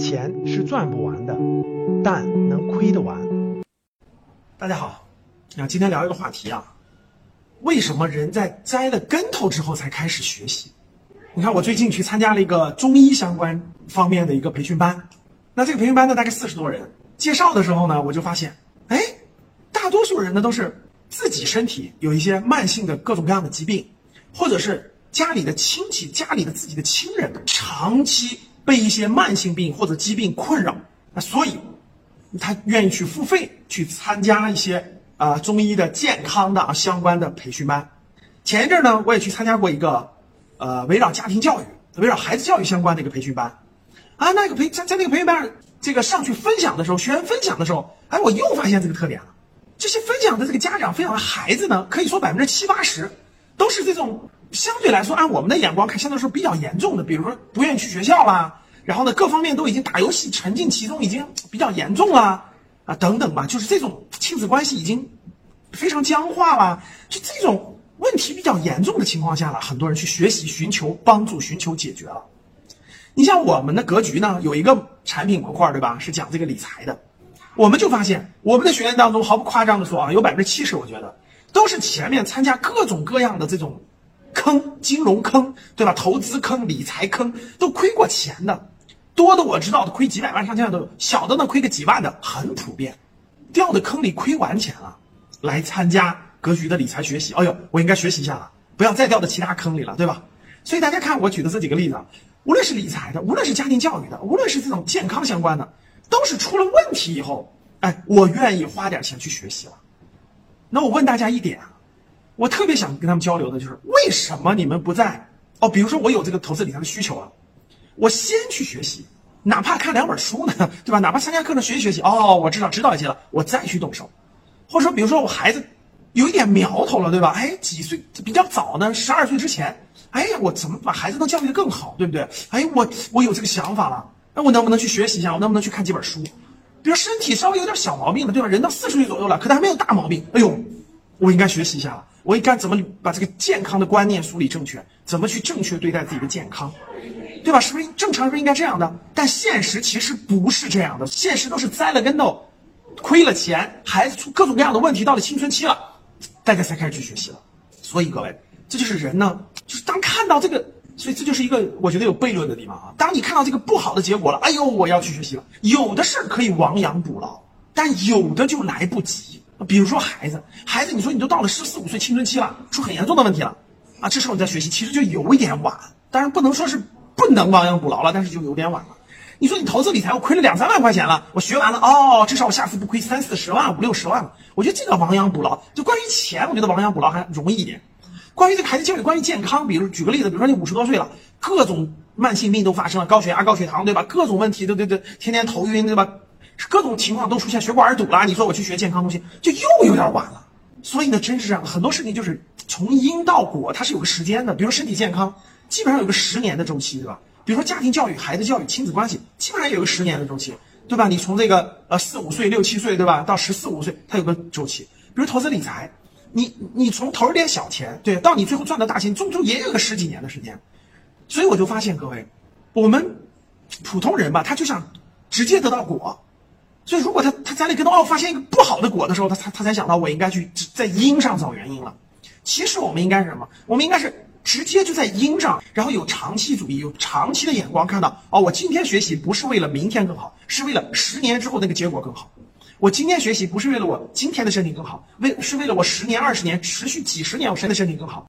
钱是赚不完的，但能亏得完。大家好，那，今天聊一个话题啊，为什么人在栽了跟头之后才开始学习？你看，我最近去参加了一个中医相关方面的一个培训班，那这个培训班呢，大概四十多人。介绍的时候呢，我就发现，哎，大多数人呢都是自己身体有一些慢性的各种各样的疾病，或者是家里的亲戚、家里的自己的亲人长期被一些慢性病或者疾病困扰，那所以他愿意去付费去参加一些啊、中医的健康的啊相关的培训班。前一阵呢，我也去参加过一个呃围绕家庭教育、围绕孩子教育相关的一个培训班。啊，那个培在在那个培训班上，这个上去分享的时候，学员分享的时候，哎，我又发现这个特点了。这些分享的这个家长分享的孩子呢，可以说百分之七八十都是这种相对来说按我们的眼光看，相对来说比较严重的，比如说不愿意去学校啦，然后呢各方面都已经打游戏沉浸其中，已经比较严重啦，啊等等吧，就是这种亲子关系已经非常僵化了，就这种问题比较严重的情况下了，很多人去学习、寻求帮助、寻求解决了。你像我们的格局呢，有一个产品模块，对吧？是讲这个理财的。我们就发现，我们的学员当中，毫不夸张的说啊，有百分之七十，我觉得都是前面参加各种各样的这种坑，金融坑，对吧？投资坑、理财坑，都亏过钱的，多的我知道的亏几百万、上千万都有，小的呢亏个几万的很普遍。掉的坑里亏完钱了，来参加格局的理财学习，哎呦，我应该学习一下了，不要再掉到其他坑里了，对吧？所以大家看我举的这几个例子，无论是理财的，无论是家庭教育的，无论是这种健康相关的，都是出了问题以后，哎，我愿意花点钱去学习了。那我问大家一点啊，我特别想跟他们交流的就是，为什么你们不在？哦，比如说我有这个投资理财的需求了，我先去学习，哪怕看两本书呢，对吧？哪怕参加课程学习学习，哦，我知道知道一些了，我再去动手。或者说，比如说我孩子有一点苗头了，对吧？哎，几岁比较早呢？十二岁之前，哎呀，我怎么把孩子能教育的更好，对不对？哎，我我有这个想法了，那我能不能去学习一下？我能不能去看几本书？比如身体稍微有点小毛病了，对吧？人到四十岁左右了，可他还没有大毛病。哎呦，我应该学习一下了。我应该怎么把这个健康的观念梳理正确？怎么去正确对待自己的健康？对吧？是不是正常是不是应该这样的？但现实其实不是这样的，现实都是栽了跟头，亏了钱，孩子出各种各样的问题，到了青春期了，大家才开始去学习了。所以各位，这就是人呢，就是当看到这个，所以这就是一个我觉得有悖论的地方啊。当你看到这个不好的结果了，哎呦，我要去学习了。有的事儿可以亡羊补牢，但有的就来不及。比如说孩子，孩子，你说你都到了十四五岁青春期了，出很严重的问题了，啊，这时候你再学习，其实就有一点晚。当然不能说是不能亡羊补牢了，但是就有点晚了。你说你投资理财，我亏了两三万块钱了，我学完了，哦，至少我下次不亏三四十万、五六十万了。我觉得这个亡羊补牢，就关于钱，我觉得亡羊补牢还容易一点。关于这个孩子教育，关于健康，比如举个例子，比如说你五十多岁了，各种慢性病都发生了，高血压、高血糖，对吧？各种问题，对对对，天天头晕，对吧？各种情况都出现，血管堵了。你说我去学健康东西，就又有点晚了。所以呢，真是这样，很多事情就是从因到果，它是有个时间的。比如身体健康，基本上有个十年的周期，对吧？比如说家庭教育、孩子教育、亲子关系，基本上有个十年的周期，对吧？你从这个呃四五岁、六七岁，对吧，到十四五岁，它有个周期。比如投资理财，你你从投一点小钱，对，到你最后赚到大钱，终究也有个十几年的时间。所以我就发现各位，我们普通人吧，他就想直接得到果。所以如果他他在那跟头哦，发现一个不好的果的时候，他他他才想到我应该去在因上找原因了。其实我们应该是什么？我们应该是直接就在因上，然后有长期主义，有长期的眼光，看到哦，我今天学习不是为了明天更好，是为了十年之后那个结果更好。我今天学习不是为了我今天的身体更好，为是为了我十年、二十年、持续几十年我身的身体更好。